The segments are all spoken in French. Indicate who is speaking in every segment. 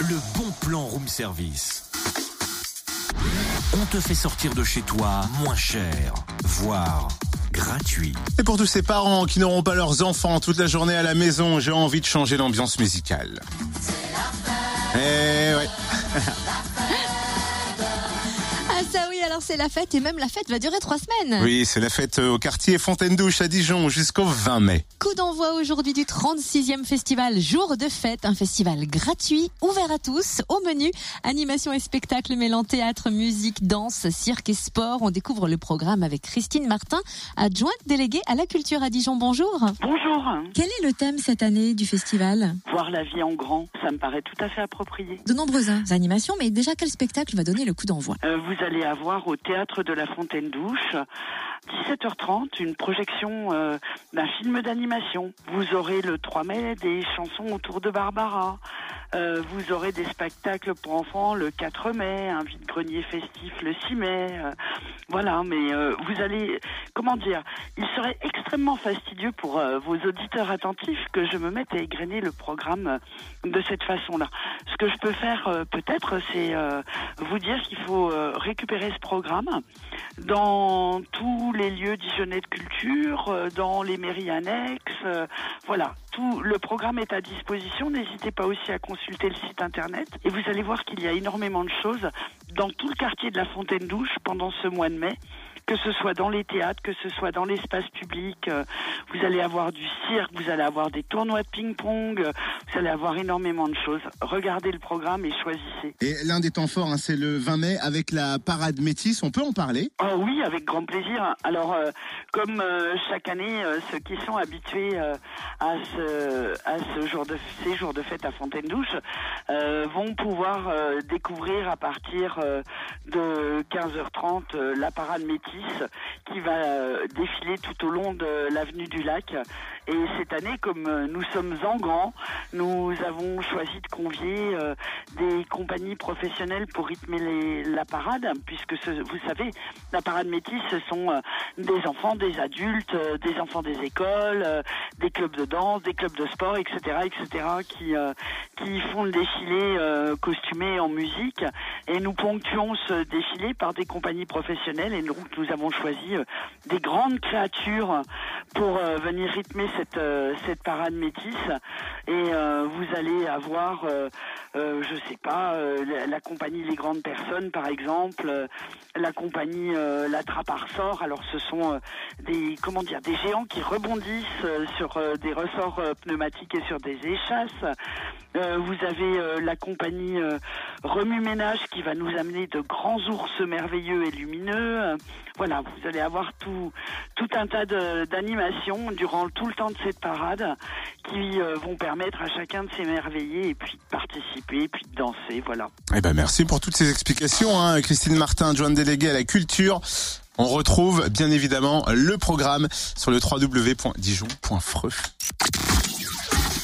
Speaker 1: le bon plan room service. On te fait sortir de chez toi moins cher, voire gratuit.
Speaker 2: Et pour tous ces parents qui n'auront pas leurs enfants toute la journée à la maison, j'ai envie de changer l'ambiance musicale. Eh ouais.
Speaker 3: Alors c'est la fête et même la fête va durer trois semaines.
Speaker 2: Oui, c'est la fête au quartier Fontaine-Douche à Dijon jusqu'au 20 mai.
Speaker 3: Coup d'envoi aujourd'hui du 36e festival Jour de fête, un festival gratuit, ouvert à tous, au menu, animation et spectacle mêlant théâtre, musique, danse, cirque et sport. On découvre le programme avec Christine Martin, adjointe déléguée à la culture à Dijon. Bonjour.
Speaker 4: Bonjour.
Speaker 3: Quel est le thème cette année du festival?
Speaker 4: Voir la vie en grand, ça me paraît tout à fait approprié.
Speaker 3: De nombreuses animations, mais déjà quel spectacle va donner le coup d'envoi?
Speaker 4: Euh, vous allez avoir au théâtre de la Fontaine Douche 17h30 une projection euh, d'un film d'animation. Vous aurez le 3 mai des chansons autour de Barbara. Euh, vous aurez des spectacles pour enfants le 4 mai, un vide-grenier festif le 6 mai. euh, voilà, mais euh, vous allez, comment dire, il serait extrêmement fastidieux pour vos auditeurs attentifs que je me mette à égrener le programme de cette façon-là. Ce que je peux faire peut-être, c'est vous dire qu'il faut récupérer ce programme dans tous les lieux dijonnais de culture, dans les mairies annexes. voilà, tout le programme est à disposition. N'hésitez pas aussi à consulter le site internet et vous allez voir qu'il y a énormément de choses dans tout le quartier de la Fontaine Douche pendant ce mois de mai. Que ce soit dans les théâtres, que ce soit dans l'espace public, euh, vous allez avoir du cirque, vous allez avoir des tournois de ping-pong, euh, vous allez avoir énormément de choses. Regardez le programme et choisissez.
Speaker 2: Et l'un des temps forts, hein, c'est le 20 mai avec la parade métisse. On peut en parler?
Speaker 4: Oh oui, avec grand plaisir. Alors, euh, comme euh, chaque année, euh, ceux qui sont habitués à ce à ce jour de ces jours de fête à Fontaine-Douche euh, vont pouvoir euh, découvrir à partir euh, de 15h30 euh, la parade métisse qui va euh, défiler tout au long de l'avenue du Lac. Et cette année, comme euh, nous sommes en grand, nous avons choisi de convier euh, des compagnies professionnelles pour rythmer la parade, puisque vous savez, la parade métisse, ce sont euh, des enfants, des adultes, euh, des enfants des écoles, euh, des clubs de danse, des clubs de sport, etc., etc., qui euh, qui font le défilé euh, costumé en musique. Et nous ponctuons ce défilé par des compagnies professionnelles. Et donc nous avons choisi euh, des grandes créatures pour venir rythmer cette cette parade métisse. Et vous allez avoir, je sais pas, la, la compagnie Les Grandes Personnes, par exemple, la compagnie La Trappe à Ressort. Alors ce sont des comment dire des géants qui rebondissent sur des ressorts euh, pneumatiques et sur des échasses. Euh, vous avez euh, la compagnie euh, Remue Ménage qui va nous amener de grands ours merveilleux et lumineux. Voilà, vous allez avoir tout tout un tas d'animations durant tout le temps de cette parade qui vont permettre à chacun de s'émerveiller et puis de participer, et puis de danser. Voilà.
Speaker 2: Eh ben merci pour toutes ces explications, hein. Christine Martin, adjointe déléguée à la culture. On retrouve bien évidemment le programme sur le www.dijon.freux.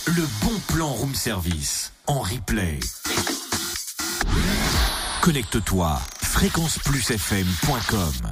Speaker 1: Le bon plan room service en replay. Connecte-toi fréquenceplusfm.com